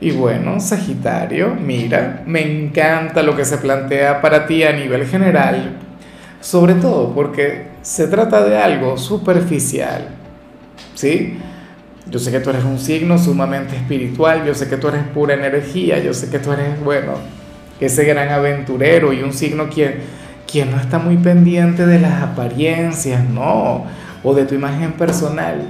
Y bueno, Sagitario, mira, me encanta lo que se plantea para ti a nivel general, sobre todo porque se trata de algo superficial, ¿sí? Yo sé que tú eres un signo sumamente espiritual, yo sé que tú eres pura energía, yo sé que tú eres, bueno, ese gran aventurero y un signo quien, quien no está muy pendiente de las apariencias, ¿no? O de tu imagen personal.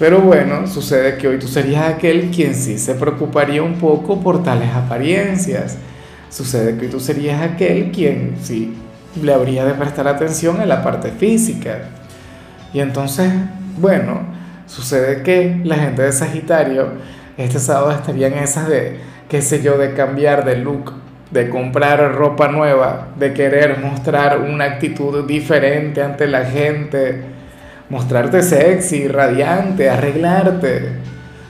Pero bueno, sucede que hoy tú serías aquel quien sí se preocuparía un poco por tales apariencias. Sucede que hoy tú serías aquel quien sí le habría de prestar atención a la parte física. Y entonces, bueno, sucede que la gente de Sagitario este sábado estaría en esas de, qué sé yo, de cambiar de look, de comprar ropa nueva, de querer mostrar una actitud diferente ante la gente mostrarte sexy, radiante, arreglarte.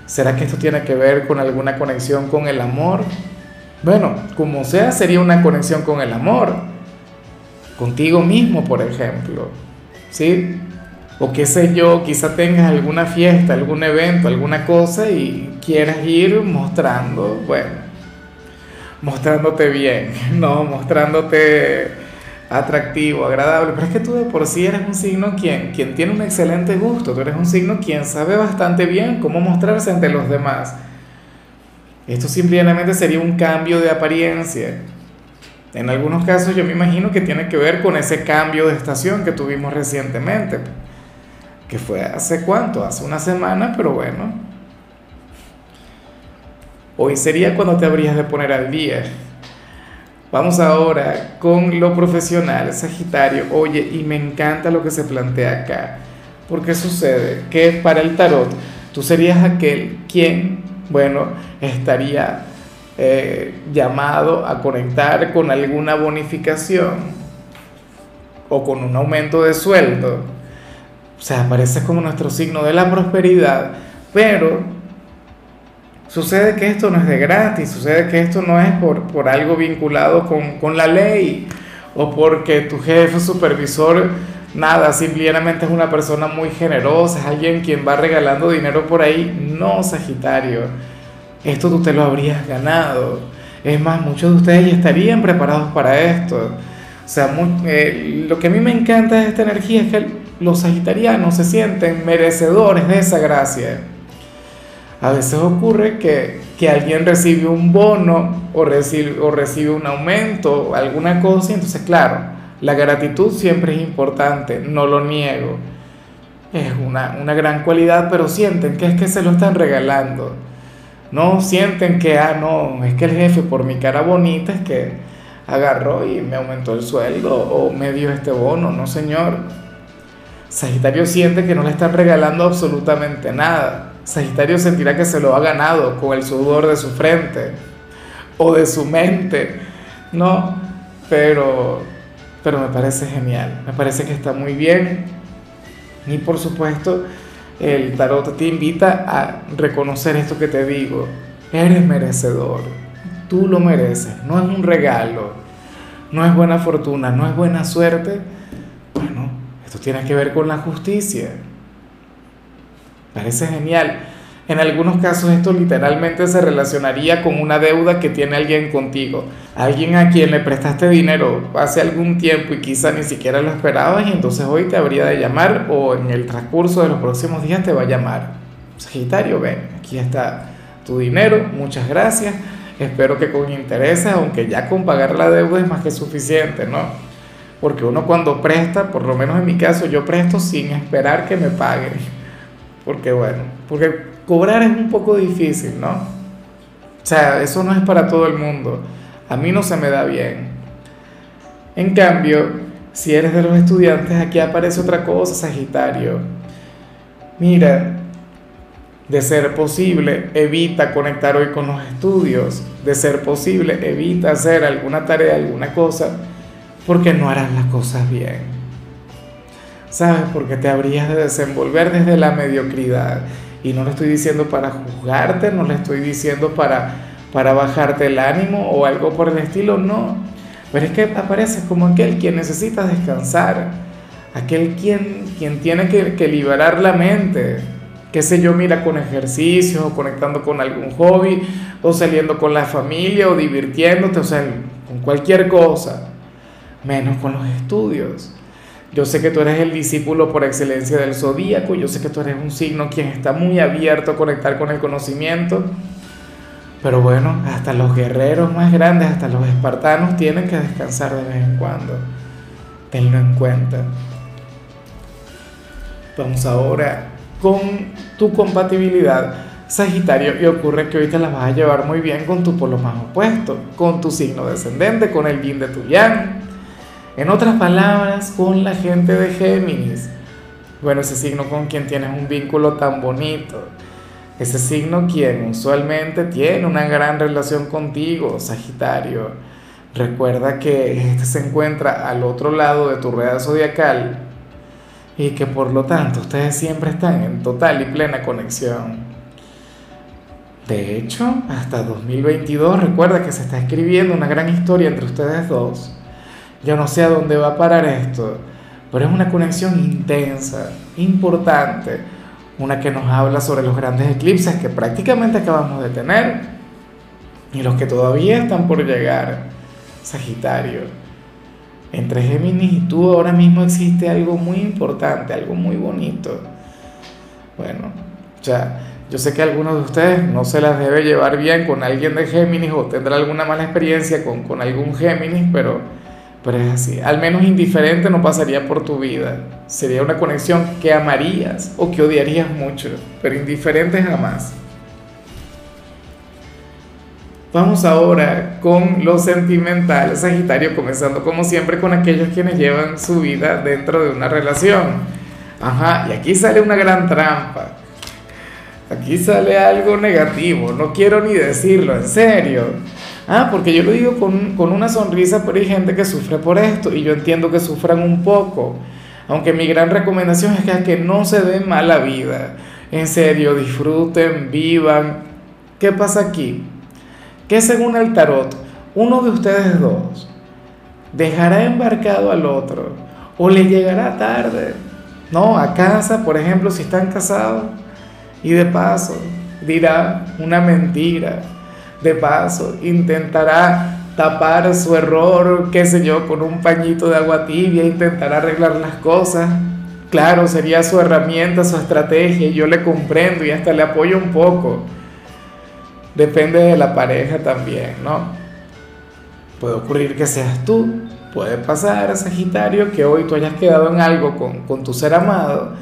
¿Será que esto tiene que ver con alguna conexión con el amor? Bueno, como sea, sería una conexión con el amor. Contigo mismo, por ejemplo. ¿Sí? O qué sé yo, quizá tengas alguna fiesta, algún evento, alguna cosa y quieras ir mostrando, bueno, mostrándote bien, no mostrándote atractivo, agradable, pero es que tú de por sí eres un signo quien, quien tiene un excelente gusto, tú eres un signo quien sabe bastante bien cómo mostrarse ante los demás. Esto simplemente sería un cambio de apariencia. En algunos casos yo me imagino que tiene que ver con ese cambio de estación que tuvimos recientemente, que fue hace cuánto, hace una semana, pero bueno. Hoy sería cuando te habrías de poner al día. Vamos ahora con lo profesional, Sagitario. Oye, y me encanta lo que se plantea acá. Porque sucede que para el tarot tú serías aquel quien, bueno, estaría eh, llamado a conectar con alguna bonificación o con un aumento de sueldo. O sea, aparece como nuestro signo de la prosperidad, pero Sucede que esto no es de gratis, sucede que esto no es por, por algo vinculado con, con, la ley o porque tu jefe supervisor, nada, simplemente es una persona muy generosa, es alguien quien va regalando dinero por ahí. No, Sagitario, esto tú te lo habrías ganado. Es más, muchos de ustedes ya estarían preparados para esto. O sea, eh, lo que a mí me encanta de esta energía es que los sagitarianos se sienten merecedores de esa gracia. A veces ocurre que, alguien recibe un bono o recibe, o recibe un aumento alguna cosa, y entonces claro, la gratitud siempre es importante, no lo niego. Es una, una gran cualidad, pero sienten que es que se lo están regalando. No sienten que, ah, no, es que el jefe por mi cara bonita es que agarró y me aumentó el sueldo o me dio este bono, no señor. Sagitario siente que no le están regalando absolutamente nada. Sagitario sentirá que se lo ha ganado con el sudor de su frente o de su mente, ¿no? Pero, pero me parece genial, me parece que está muy bien. Y por supuesto, el tarot te invita a reconocer esto que te digo. Eres merecedor, tú lo mereces, no es un regalo, no es buena fortuna, no es buena suerte. Bueno, esto tiene que ver con la justicia. Parece genial. En algunos casos esto literalmente se relacionaría con una deuda que tiene alguien contigo. Alguien a quien le prestaste dinero hace algún tiempo y quizá ni siquiera lo esperabas y entonces hoy te habría de llamar o en el transcurso de los próximos días te va a llamar. Sagitario, ven, aquí está tu dinero, muchas gracias. Espero que con interés, aunque ya con pagar la deuda es más que suficiente, ¿no? Porque uno cuando presta, por lo menos en mi caso, yo presto sin esperar que me paguen porque bueno, porque cobrar es un poco difícil, ¿no? O sea, eso no es para todo el mundo. A mí no se me da bien. En cambio, si eres de los estudiantes, aquí aparece otra cosa, Sagitario. Mira, De ser posible, evita conectar hoy con los estudios. De ser posible, evita hacer alguna tarea, alguna cosa, porque no harás las cosas bien. ¿Sabes? Porque te habrías de desenvolver desde la mediocridad. Y no lo estoy diciendo para juzgarte, no le estoy diciendo para, para bajarte el ánimo o algo por el estilo, no. Pero es que apareces como aquel quien necesita descansar, aquel quien, quien tiene que, que liberar la mente, qué sé yo, mira, con ejercicio, o conectando con algún hobby, o saliendo con la familia, o divirtiéndote, o sea, con cualquier cosa, menos con los estudios. Yo sé que tú eres el discípulo por excelencia del zodíaco, yo sé que tú eres un signo quien está muy abierto a conectar con el conocimiento, pero bueno, hasta los guerreros más grandes, hasta los espartanos tienen que descansar de vez en cuando. Tenlo en cuenta. Vamos ahora con tu compatibilidad, Sagitario, y ocurre que hoy te la vas a llevar muy bien con tu polo más opuesto, con tu signo descendente, con el yin de tu yang en otras palabras, con la gente de Géminis. Bueno, ese signo con quien tienes un vínculo tan bonito. Ese signo quien usualmente tiene una gran relación contigo, Sagitario. Recuerda que este se encuentra al otro lado de tu rueda zodiacal y que por lo tanto ustedes siempre están en total y plena conexión. De hecho, hasta 2022 recuerda que se está escribiendo una gran historia entre ustedes dos. Yo no sé a dónde va a parar esto, pero es una conexión intensa, importante, una que nos habla sobre los grandes eclipses que prácticamente acabamos de tener y los que todavía están por llegar, Sagitario. Entre Géminis y tú ahora mismo existe algo muy importante, algo muy bonito. Bueno, sea, yo sé que algunos de ustedes no se las debe llevar bien con alguien de Géminis o tendrá alguna mala experiencia con, con algún Géminis, pero pero es así, al menos indiferente no pasaría por tu vida. Sería una conexión que amarías o que odiarías mucho, pero indiferente jamás. Vamos ahora con lo sentimental, Sagitario, comenzando como siempre con aquellos quienes llevan su vida dentro de una relación. Ajá, y aquí sale una gran trampa. Aquí sale algo negativo, no quiero ni decirlo, en serio. Ah, porque yo lo digo con, con una sonrisa, pero hay gente que sufre por esto y yo entiendo que sufran un poco. Aunque mi gran recomendación es que, no se den mala vida. En serio, disfruten, vivan. ¿Qué pasa aquí? Que según el tarot, uno de ustedes dos dejará embarcado al otro o le llegará tarde, ¿no? A casa, por ejemplo, si están casados, y de paso dirá una mentira de paso, intentará tapar su error, qué sé yo, con un pañito de agua tibia, intentará arreglar las cosas. Claro, sería su herramienta, su estrategia, y yo le comprendo y hasta le apoyo un poco. Depende de la pareja también, ¿no? Puede ocurrir que seas tú, puede pasar, Sagitario, que hoy tú hayas quedado en algo con, con tu ser amado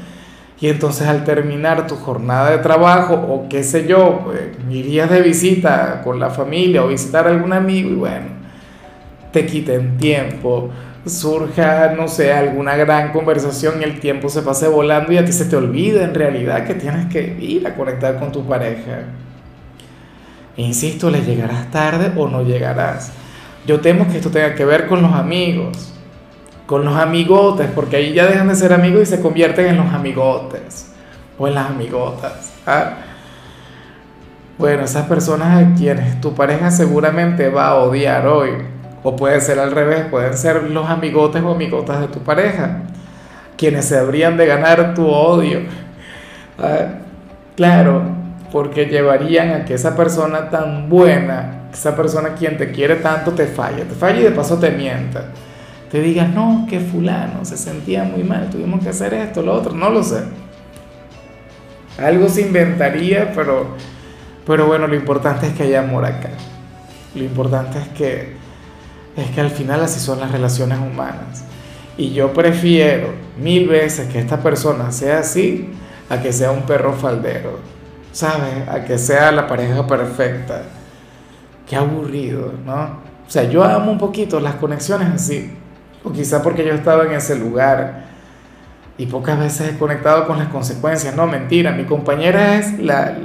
y entonces al terminar tu jornada de trabajo o qué sé yo, pues, irías de visita con la familia o visitar a algún amigo y bueno, te quiten tiempo, surja, no sé, alguna gran conversación y el tiempo se pase volando y a ti se te olvida en realidad que tienes que ir a conectar con tu pareja. insisto, le llegarás tarde o no llegarás. Yo temo que esto tenga que ver con los amigos con los amigotes, porque ahí ya dejan de ser amigos y se convierten en los amigotes o en las amigotas. ¿ah? Bueno, esas personas a quienes tu pareja seguramente va a odiar hoy, o puede ser al revés, pueden ser los amigotes o amigotas de tu pareja, quienes se habrían de ganar tu odio. ¿ah? Claro, porque llevarían a que esa persona tan buena, esa persona quien te quiere tanto, te falle, te falle y de paso te mienta te digas, no, que fulano se sentía muy mal, tuvimos que hacer esto, lo otro, no lo sé. Algo se inventaría, pero, pero bueno, lo importante es que haya amor acá. Lo importante es que, es que al final así son las relaciones humanas. Y yo prefiero mil veces que esta persona sea así a que sea un perro faldero, ¿sabes? A que sea la pareja perfecta. Qué aburrido, ¿no? O sea, yo amo un poquito las conexiones así. O quizá porque yo estaba en ese lugar. y pocas veces he conectado con las consecuencias. No, mentira, mi compañera es la,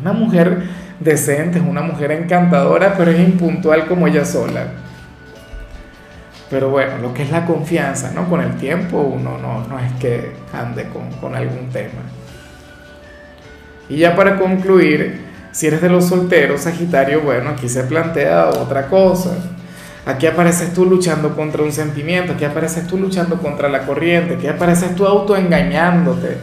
una mujer decente, es una mujer encantadora, pero es impuntual como ella sola. Pero bueno, lo que es la confianza, ¿no? Con el tiempo uno no, no es que ande con, con algún tema. Y ya para concluir, si eres de los solteros, Sagitario, bueno, aquí se plantea otra cosa. Aquí apareces tú luchando contra un sentimiento, aquí apareces tú luchando contra la corriente, aquí apareces tú autoengañándote,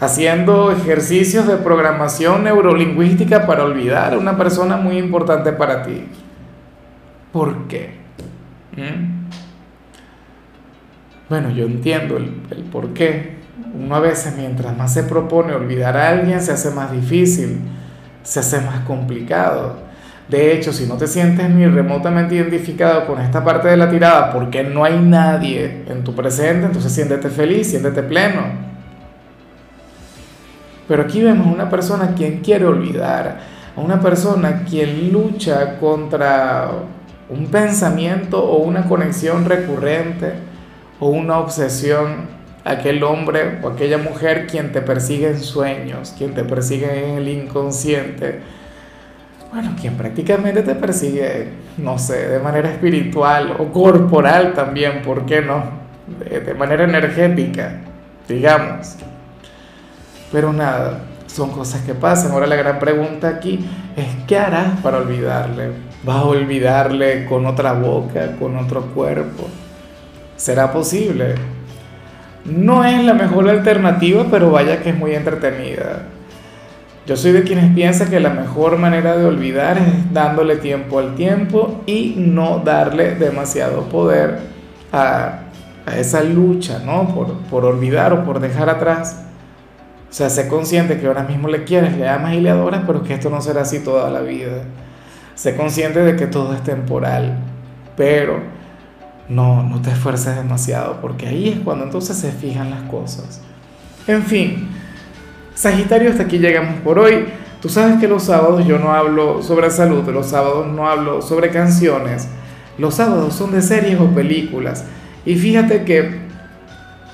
haciendo ejercicios de programación neurolingüística para olvidar a una persona muy importante para ti. ¿Por qué? ¿Mm? Bueno, yo entiendo el, el por qué. Uno a veces mientras más se propone olvidar a alguien se hace más difícil, se hace más complicado. De hecho, si no te sientes ni remotamente identificado con esta parte de la tirada porque no hay nadie en tu presente, entonces siéntete feliz, siéntete pleno. Pero aquí vemos a una persona quien quiere olvidar, a una persona quien lucha contra un pensamiento o una conexión recurrente o una obsesión, aquel hombre o aquella mujer quien te persigue en sueños, quien te persigue en el inconsciente bueno, quien prácticamente te persigue, no sé, de manera espiritual o corporal también, ¿por qué no? De, manera energética, digamos. Pero nada, son cosas que pasan. Ahora la gran pregunta aquí es, ¿qué harás para olvidarle? ¿Vas a olvidarle con otra boca, con otro cuerpo? ¿Será posible? No es la mejor alternativa, pero vaya que es muy entretenida. Yo soy de quienes piensan que la mejor manera de olvidar es dándole tiempo al tiempo y no darle demasiado poder a, esa lucha, ¿no? Por, por, olvidar o por dejar atrás. O sea, sé consciente que ahora mismo le quieres, le amas y le adoras, pero que esto no será así toda la vida. Sé consciente de que todo es temporal, pero no, no te esfuerces demasiado, porque ahí es cuando entonces se fijan las cosas. En fin. Sagitario, hasta aquí llegamos por hoy. Tú sabes que los sábados yo no hablo sobre salud, los sábados no hablo sobre canciones, los sábados son de series o películas. Y fíjate que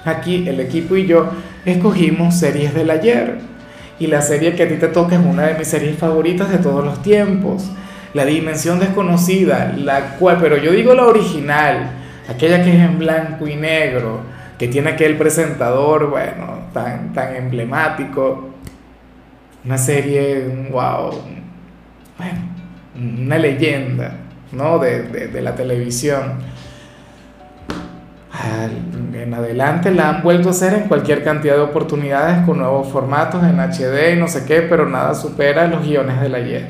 aquí el equipo y yo escogimos series del ayer. Y la serie que a ti te toca es una de mis series favoritas de todos los tiempos. La Dimensión Desconocida, la cual, pero yo digo la original, aquella que es en blanco y negro, que tiene aquel presentador, bueno, tan, tan emblemático. Una serie, wow, bueno, una leyenda, ¿no? De, de, la televisión. En adelante la han vuelto a hacer en cualquier cantidad de oportunidades con nuevos formatos en HD y no sé qué, pero nada supera los guiones del ayer.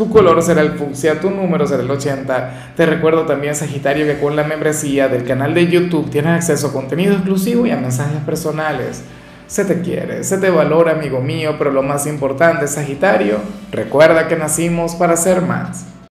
Tu color será el fucsia, tu número será el 80. Te recuerdo también, Sagitario, que con la membresía del canal de YouTube tienes acceso a contenido exclusivo y a mensajes personales. Se te quiere, se te valora, amigo mío, pero lo más importante, Sagitario, recuerda que nacimos para ser más.